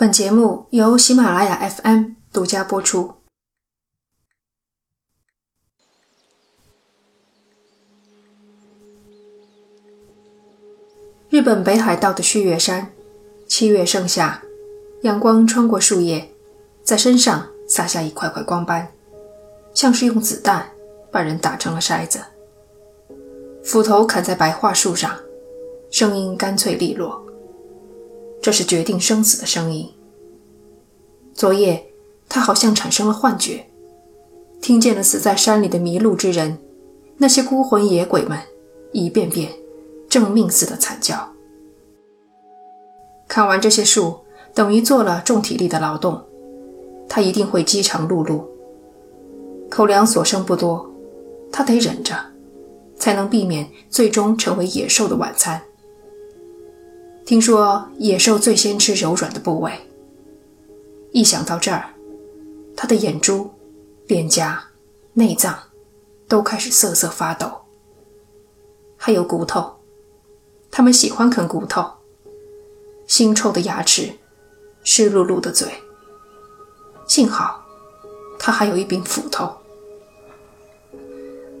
本节目由喜马拉雅 FM 独家播出。日本北海道的旭月山，七月盛夏，阳光穿过树叶，在身上洒下一块块光斑，像是用子弹把人打成了筛子。斧头砍在白桦树上，声音干脆利落。这是决定生死的声音。昨夜，他好像产生了幻觉，听见了死在山里的迷路之人，那些孤魂野鬼们，一遍遍正命似的惨叫。砍完这些树，等于做了重体力的劳动，他一定会饥肠辘辘。口粮所剩不多，他得忍着，才能避免最终成为野兽的晚餐。听说野兽最先吃柔软的部位。一想到这儿，他的眼珠、脸颊、内脏都开始瑟瑟发抖。还有骨头，他们喜欢啃骨头。腥臭的牙齿，湿漉漉的嘴。幸好，他还有一柄斧头。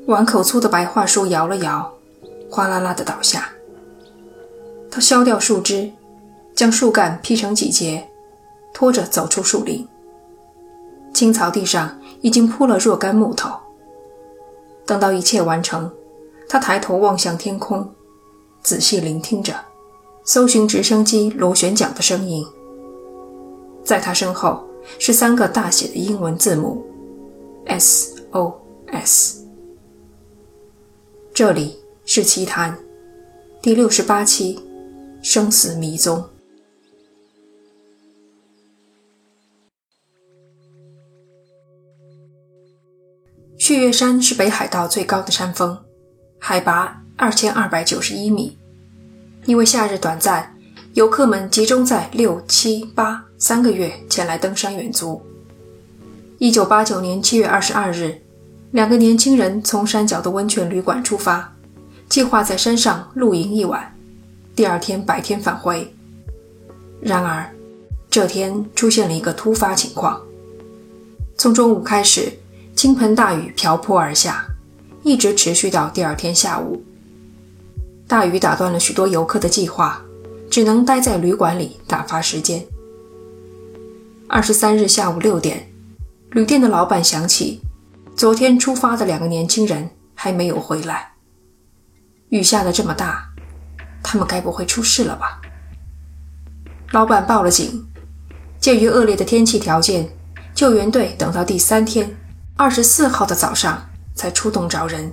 碗口粗的白桦树摇了摇，哗啦啦的倒下。他削掉树枝，将树干劈成几节，拖着走出树林。青草地上已经铺了若干木头。等到一切完成，他抬头望向天空，仔细聆听着搜寻直升机螺旋桨的声音。在他身后是三个大写的英文字母：SOS。这里是奇谈第六十八期。生死迷踪。旭月山是北海道最高的山峰，海拔二千二百九十一米。因为夏日短暂，游客们集中在六、七、八三个月前来登山远足。一九八九年七月二十二日，两个年轻人从山脚的温泉旅馆出发，计划在山上露营一晚。第二天白天返回。然而，这天出现了一个突发情况。从中午开始，倾盆大雨瓢泼而下，一直持续到第二天下午。大雨打断了许多游客的计划，只能待在旅馆里打发时间。二十三日下午六点，旅店的老板想起，昨天出发的两个年轻人还没有回来。雨下的这么大。他们该不会出事了吧？老板报了警。鉴于恶劣的天气条件，救援队等到第三天，二十四号的早上才出动找人。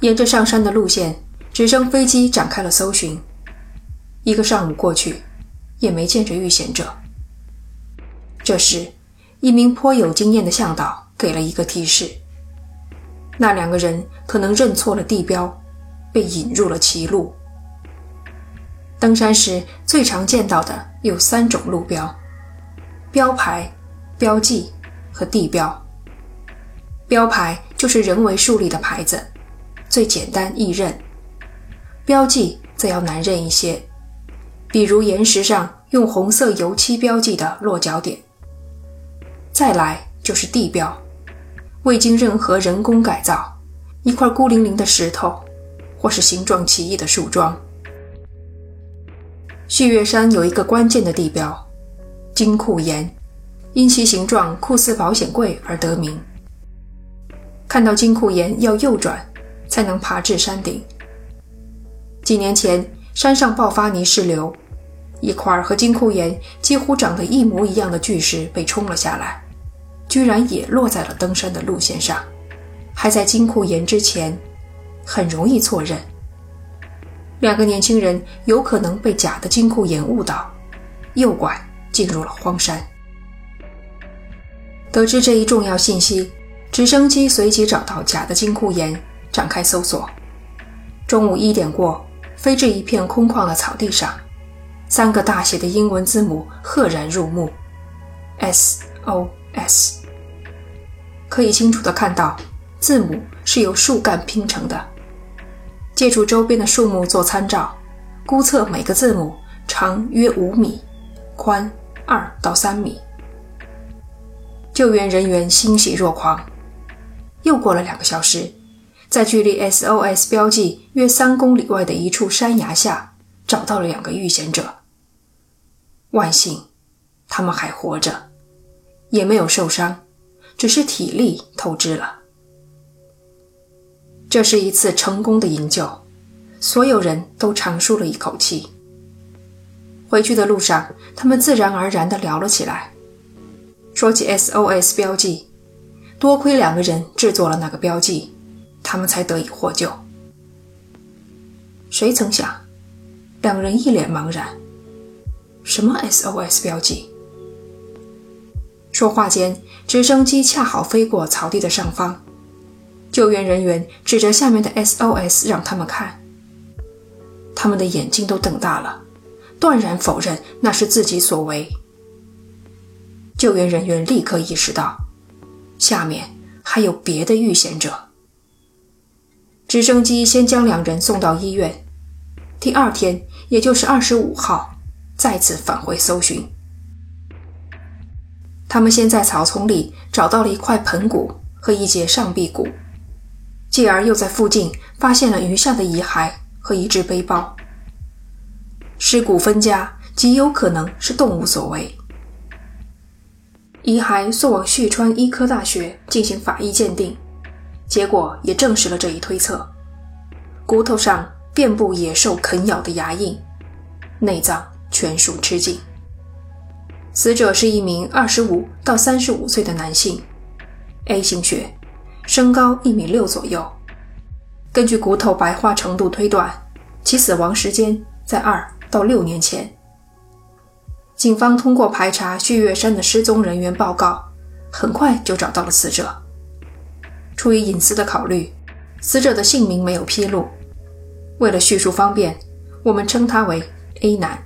沿着上山的路线，直升飞机展开了搜寻。一个上午过去，也没见着遇险者。这时，一名颇有经验的向导给了一个提示：那两个人可能认错了地标。被引入了歧路。登山时最常见到的有三种路标：标牌、标记和地标。标牌就是人为树立的牌子，最简单易认；标记则要难认一些，比如岩石上用红色油漆标记的落脚点。再来就是地标，未经任何人工改造，一块孤零零的石头。或是形状奇异的树桩。旭月山有一个关键的地标——金库岩，因其形状酷似保险柜而得名。看到金库岩要右转才能爬至山顶。几年前山上爆发泥石流，一块和金库岩几乎长得一模一样的巨石被冲了下来，居然也落在了登山的路线上，还在金库岩之前。很容易错认，两个年轻人有可能被假的金库岩误导，右拐进入了荒山。得知这一重要信息，直升机随即找到假的金库岩，展开搜索。中午一点过，飞至一片空旷的草地上，三个大写的英文字母赫然入目：S.O.S。可以清楚地看到，字母是由树干拼成的。借助周边的树木做参照，估测每个字母长约五米，宽二到三米。救援人员欣喜若狂。又过了两个小时，在距离 SOS 标记约三公里外的一处山崖下，找到了两个遇险者。万幸，他们还活着，也没有受伤，只是体力透支了。这是一次成功的营救，所有人都长舒了一口气。回去的路上，他们自然而然地聊了起来，说起 SOS 标记。多亏两个人制作了那个标记，他们才得以获救。谁曾想，两人一脸茫然。什么 SOS 标记？说话间，直升机恰好飞过草地的上方，救援人员指着下面的 SOS 让他们看。他们的眼睛都瞪大了，断然否认那是自己所为。救援人员立刻意识到。下面还有别的遇险者。直升机先将两人送到医院，第二天，也就是二十五号，再次返回搜寻。他们先在草丛里找到了一块盆骨和一节上臂骨，继而又在附近发现了余下的遗骸和一只背包。尸骨分家极有可能是动物所为。遗骸送往旭川医科大学进行法医鉴定，结果也证实了这一推测。骨头上遍布野兽啃咬的牙印，内脏全数吃尽。死者是一名二十五到三十五岁的男性，A 型血，身高一米六左右。根据骨头白化程度推断，其死亡时间在二到六年前。警方通过排查旭月山的失踪人员报告，很快就找到了死者。出于隐私的考虑，死者的姓名没有披露。为了叙述方便，我们称他为 A 男。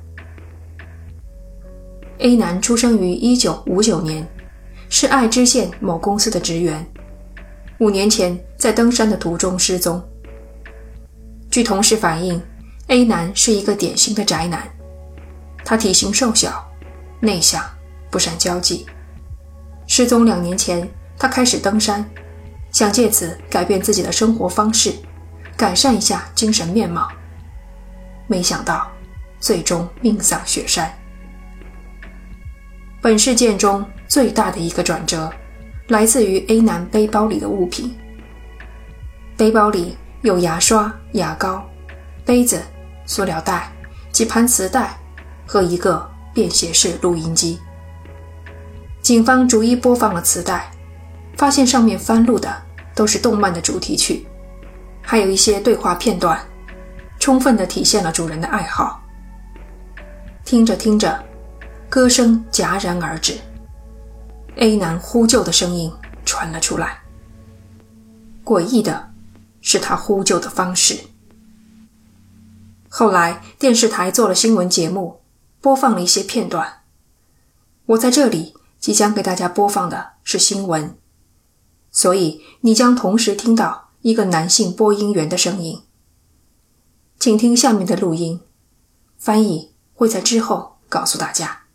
A 男出生于1959年，是爱知县某公司的职员。五年前在登山的途中失踪。据同事反映，A 男是一个典型的宅男。他体型瘦小，内向，不善交际。失踪两年前，他开始登山，想借此改变自己的生活方式，改善一下精神面貌。没想到，最终命丧雪山。本事件中最大的一个转折，来自于 A 男背包里的物品。背包里有牙刷、牙膏、杯子、塑料袋、几盘磁带。和一个便携式录音机。警方逐一播放了磁带，发现上面翻录的都是动漫的主题曲，还有一些对话片段，充分的体现了主人的爱好。听着听着，歌声戛然而止，A 男呼救的声音传了出来。诡异的是他呼救的方式。后来电视台做了新闻节目。播放了一些片段。我在这里即将给大家播放的是新闻，所以你将同时听到一个男性播音员的声音。请听下面的录音，翻译会在之后告诉大家。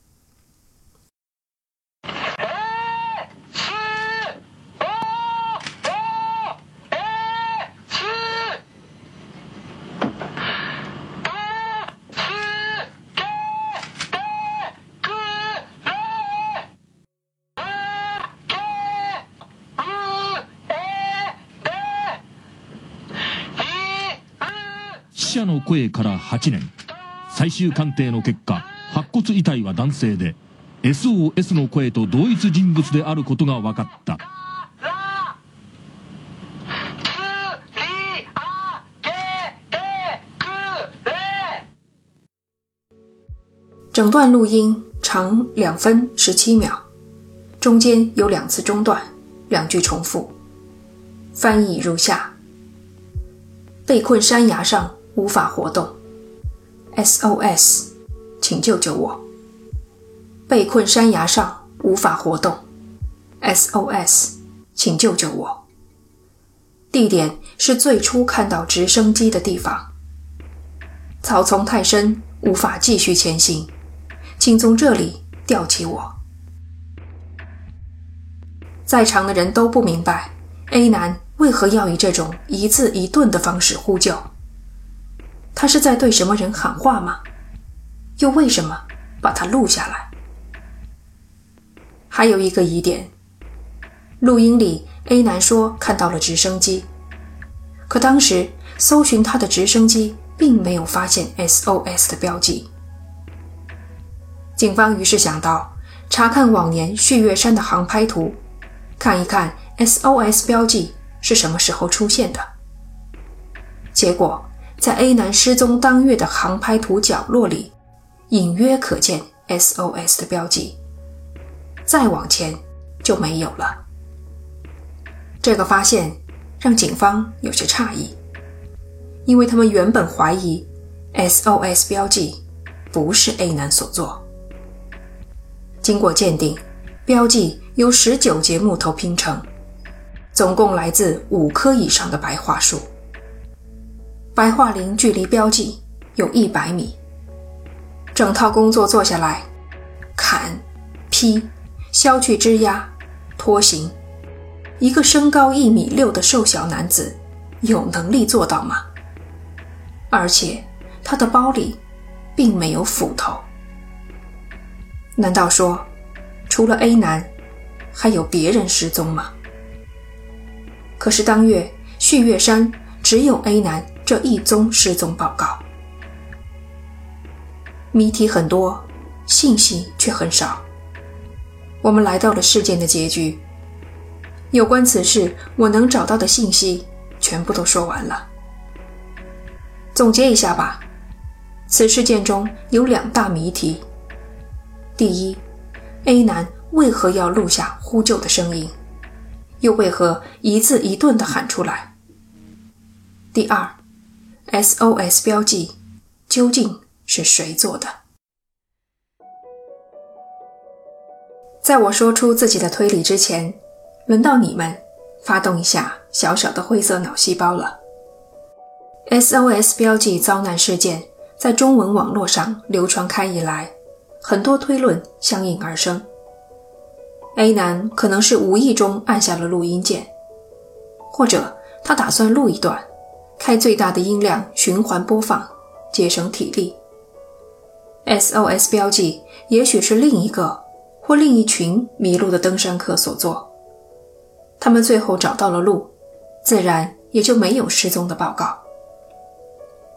声から8年最終鑑定の結果白骨遺体は男性で SOS の声と同一人物であることが分かった整段录音长两分十七秒，中间有两次中断，两句重复。翻译如下：被困山崖上。无法活动，SOS，请救救我！被困山崖上无法活动，SOS，请救救我！地点是最初看到直升机的地方。草丛太深，无法继续前行，请从这里吊起我。在场的人都不明白 A 男为何要以这种一字一顿的方式呼救。他是在对什么人喊话吗？又为什么把它录下来？还有一个疑点，录音里 A 男说看到了直升机，可当时搜寻他的直升机并没有发现 SOS 的标记。警方于是想到查看往年旭月山的航拍图，看一看 SOS 标记是什么时候出现的。结果在 A 男失踪当月的航拍图角落里。隐约可见 SOS 的标记，再往前就没有了。这个发现让警方有些诧异，因为他们原本怀疑 SOS 标记不是 A 男所做。经过鉴定，标记由十九节木头拼成，总共来自五棵以上的白桦树。白桦林距离标记有一百米。整套工作做下来，砍、劈、削去枝丫、拖行，一个身高一米六的瘦小男子有能力做到吗？而且他的包里并没有斧头，难道说除了 A 男，还有别人失踪吗？可是当月旭月山只有 A 男这一宗失踪报告。谜题很多，信息却很少。我们来到了事件的结局。有关此事，我能找到的信息全部都说完了。总结一下吧，此事件中有两大谜题：第一，A 男为何要录下呼救的声音，又为何一字一顿地喊出来？第二，SOS 标记究竟？是谁做的？在我说出自己的推理之前，轮到你们发动一下小小的灰色脑细胞了。SOS 标记遭难事件在中文网络上流传开以来，很多推论相应而生。A 男可能是无意中按下了录音键，或者他打算录一段，开最大的音量循环播放，节省体力。SOS 标记也许是另一个或另一群迷路的登山客所做。他们最后找到了路，自然也就没有失踪的报告。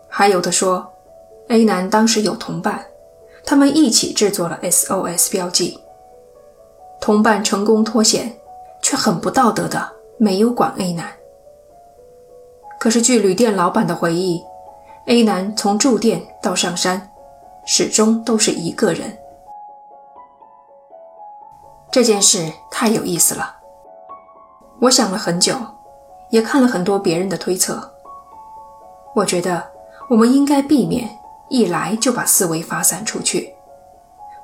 还有的说，A 男当时有同伴，他们一起制作了 SOS 标记。同伴成功脱险，却很不道德的没有管 A 男。可是据旅店老板的回忆，A 男从住店到上山。始终都是一个人。这件事太有意思了，我想了很久，也看了很多别人的推测。我觉得我们应该避免一来就把思维发散出去，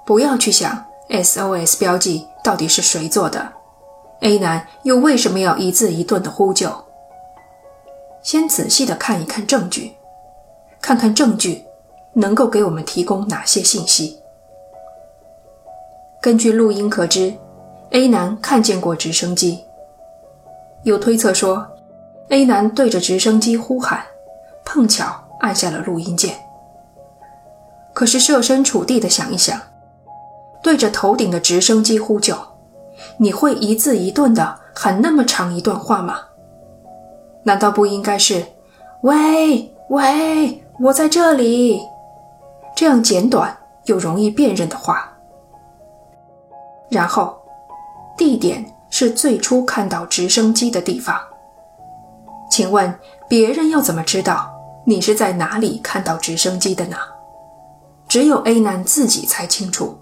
不要去想 SOS 标记到底是谁做的，A 男又为什么要一字一顿的呼救。先仔细的看一看证据，看看证据。能够给我们提供哪些信息？根据录音可知，A 男看见过直升机。有推测说，A 男对着直升机呼喊，碰巧按下了录音键。可是设身处地的想一想，对着头顶的直升机呼救，你会一字一顿的喊那么长一段话吗？难道不应该是“喂喂，我在这里”？这样简短又容易辨认的话，然后地点是最初看到直升机的地方。请问别人要怎么知道你是在哪里看到直升机的呢？只有 A 男自己才清楚。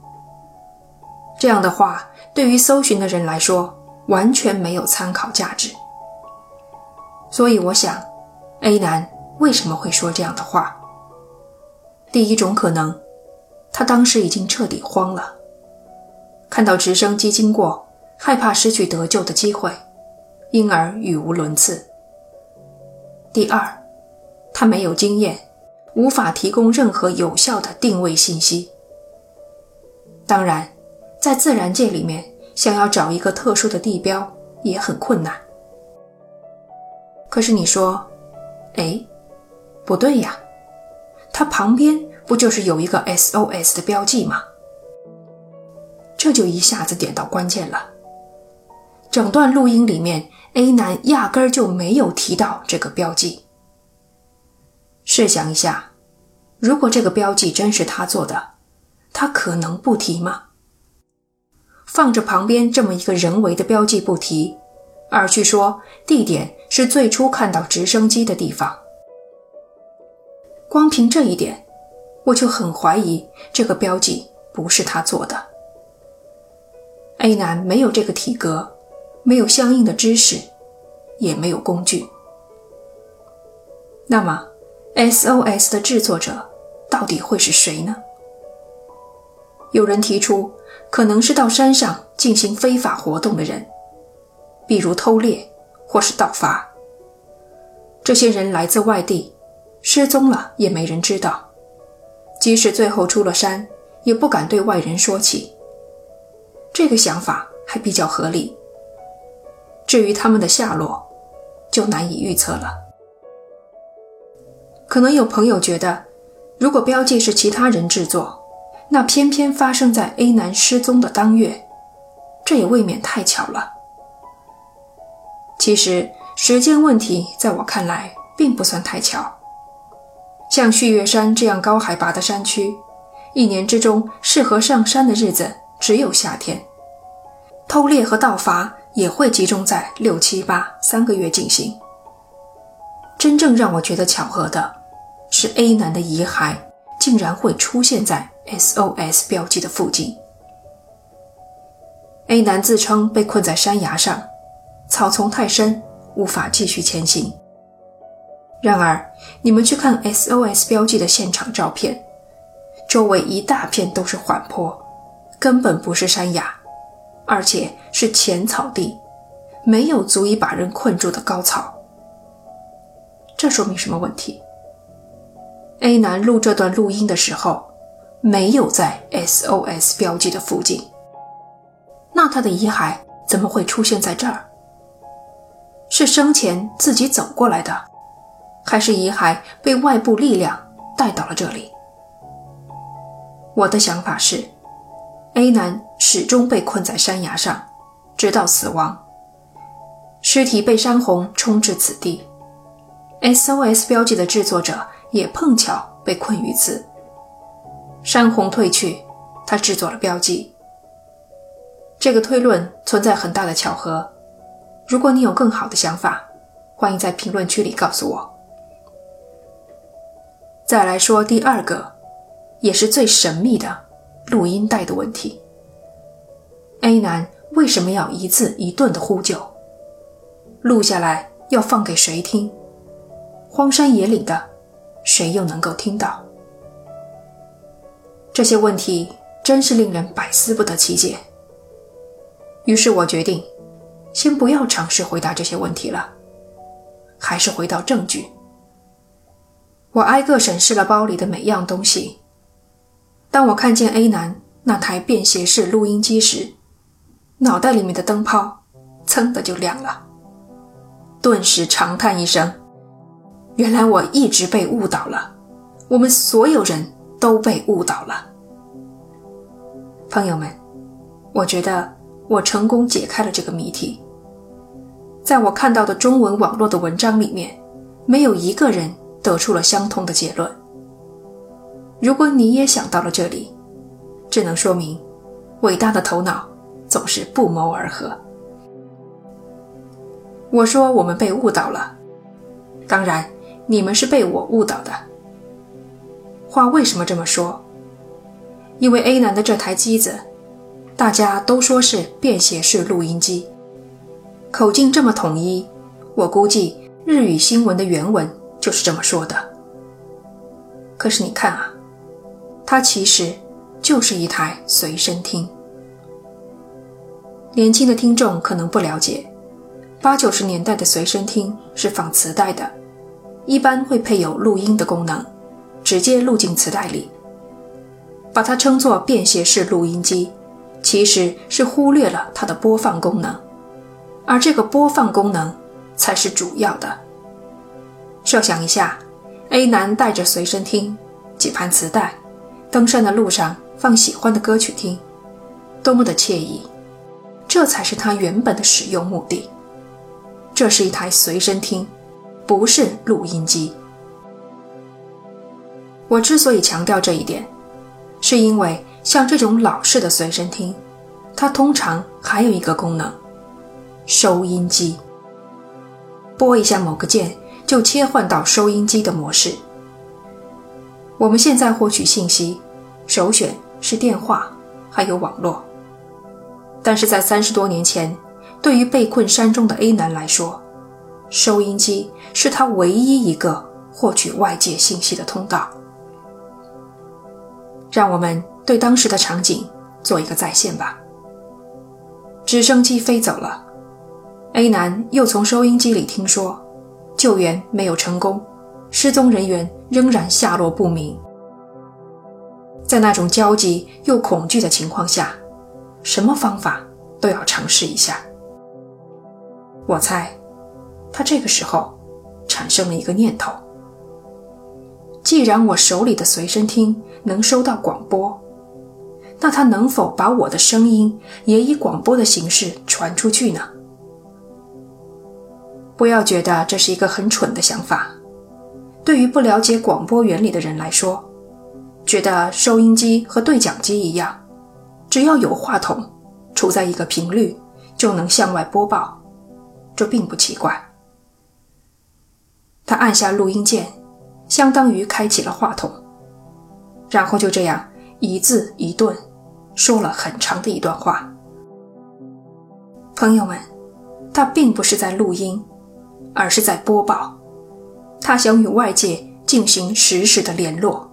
这样的话，对于搜寻的人来说完全没有参考价值。所以我想，A 男为什么会说这样的话？第一种可能，他当时已经彻底慌了，看到直升机经过，害怕失去得救的机会，因而语无伦次。第二，他没有经验，无法提供任何有效的定位信息。当然，在自然界里面，想要找一个特殊的地标也很困难。可是你说，哎，不对呀，它旁边不就是有一个 SOS 的标记吗？这就一下子点到关键了。整段录音里面，A 男压根儿就没有提到这个标记。试想一下，如果这个标记真是他做的，他可能不提吗？放着旁边这么一个人为的标记不提，而去说地点是最初看到直升机的地方，光凭这一点，我就很怀疑这个标记不是他做的。A 男没有这个体格，没有相应的知识，也没有工具，那么。SOS 的制作者到底会是谁呢？有人提出，可能是到山上进行非法活动的人，比如偷猎或是盗伐。这些人来自外地，失踪了也没人知道，即使最后出了山，也不敢对外人说起。这个想法还比较合理。至于他们的下落，就难以预测了。可能有朋友觉得，如果标记是其他人制作，那偏偏发生在 A 男失踪的当月，这也未免太巧了。其实时间问题在我看来并不算太巧。像旭月山这样高海拔的山区，一年之中适合上山的日子只有夏天，偷猎和盗伐也会集中在六七八三个月进行。真正让我觉得巧合的。是 A 男的遗骸竟然会出现在 SOS 标记的附近。A 男自称被困在山崖上，草丛太深，无法继续前行。然而，你们去看 SOS 标记的现场照片，周围一大片都是缓坡，根本不是山崖，而且是浅草地，没有足以把人困住的高草。这说明什么问题？A 男录这段录音的时候，没有在 SOS 标记的附近。那他的遗骸怎么会出现在这儿？是生前自己走过来的，还是遗骸被外部力量带到了这里？我的想法是，A 男始终被困在山崖上，直到死亡，尸体被山洪冲至此地。SOS 标记的制作者。也碰巧被困于此。山洪退去，他制作了标记。这个推论存在很大的巧合。如果你有更好的想法，欢迎在评论区里告诉我。再来说第二个，也是最神秘的录音带的问题。A 男为什么要一字一顿的呼救？录下来要放给谁听？荒山野岭的。谁又能够听到？这些问题真是令人百思不得其解。于是我决定，先不要尝试回答这些问题了，还是回到证据。我挨个审视了包里的每样东西。当我看见 A 男那台便携式录音机时，脑袋里面的灯泡噌的就亮了，顿时长叹一声。原来我一直被误导了，我们所有人都被误导了。朋友们，我觉得我成功解开了这个谜题。在我看到的中文网络的文章里面，没有一个人得出了相同的结论。如果你也想到了这里，只能说明伟大的头脑总是不谋而合。我说我们被误导了，当然。你们是被我误导的。话为什么这么说？因为 A 男的这台机子，大家都说是便携式录音机，口径这么统一，我估计日语新闻的原文就是这么说的。可是你看啊，它其实就是一台随身听。年轻的听众可能不了解，八九十年代的随身听是放磁带的。一般会配有录音的功能，直接录进磁带里。把它称作便携式录音机，其实是忽略了它的播放功能，而这个播放功能才是主要的。设想一下，A 男带着随身听、几盘磁带，登山的路上放喜欢的歌曲听，多么的惬意！这才是他原本的使用目的。这是一台随身听，不是录音机。我之所以强调这一点，是因为像这种老式的随身听，它通常还有一个功能——收音机。拨一下某个键，就切换到收音机的模式。我们现在获取信息，首选是电话，还有网络。但是在三十多年前，对于被困山中的 A 男来说，收音机是他唯一一个获取外界信息的通道。让我们对当时的场景做一个再现吧。直升机飞走了，A 男又从收音机里听说救援没有成功，失踪人员仍然下落不明。在那种焦急又恐惧的情况下，什么方法都要尝试一下。我猜，他这个时候产生了一个念头。既然我手里的随身听能收到广播，那他能否把我的声音也以广播的形式传出去呢？不要觉得这是一个很蠢的想法。对于不了解广播原理的人来说，觉得收音机和对讲机一样，只要有话筒处在一个频率，就能向外播报，这并不奇怪。他按下录音键。相当于开启了话筒，然后就这样一字一顿说了很长的一段话。朋友们，他并不是在录音，而是在播报。他想与外界进行实时的联络。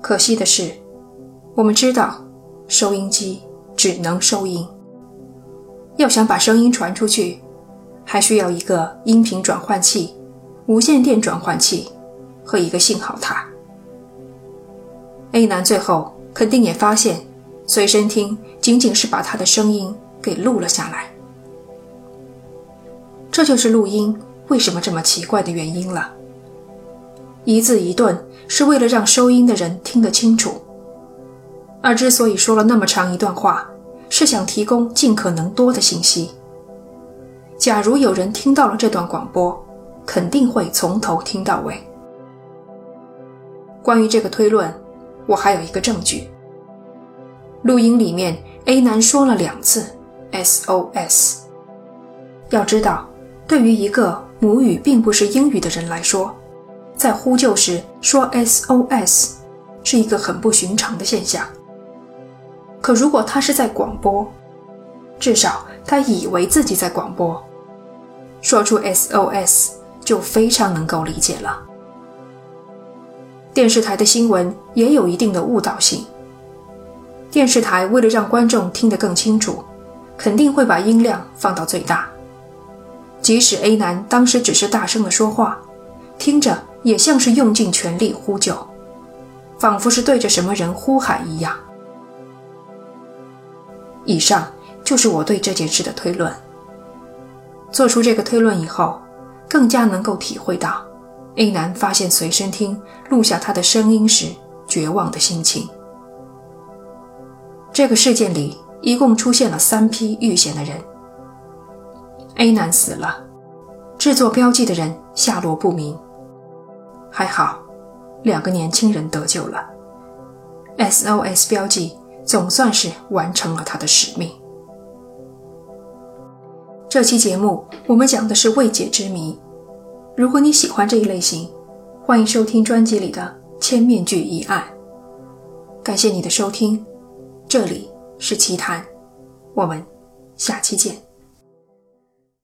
可惜的是，我们知道收音机只能收音，要想把声音传出去，还需要一个音频转换器。无线电转换器和一个信号塔。A 男最后肯定也发现，随身听仅仅是把他的声音给录了下来。这就是录音为什么这么奇怪的原因了。一字一顿是为了让收音的人听得清楚，而之所以说了那么长一段话，是想提供尽可能多的信息。假如有人听到了这段广播，肯定会从头听到尾。关于这个推论，我还有一个证据。录音里面，A 男说了两次 “SOS”。要知道，对于一个母语并不是英语的人来说，在呼救时说 “SOS” 是一个很不寻常的现象。可如果他是在广播，至少他以为自己在广播，说出 “SOS”。就非常能够理解了。电视台的新闻也有一定的误导性。电视台为了让观众听得更清楚，肯定会把音量放到最大。即使 A 男当时只是大声的说话，听着也像是用尽全力呼救，仿佛是对着什么人呼喊一样。以上就是我对这件事的推论。做出这个推论以后。更加能够体会到 A 男发现随身听录下他的声音时绝望的心情。这个事件里一共出现了三批遇险的人。A 男死了，制作标记的人下落不明。还好，两个年轻人得救了。SOS 标记总算是完成了他的使命。这期节目我们讲的是未解之谜。如果你喜欢这一类型，欢迎收听专辑里的《千面具疑案》。感谢你的收听，这里是奇谈，我们下期见。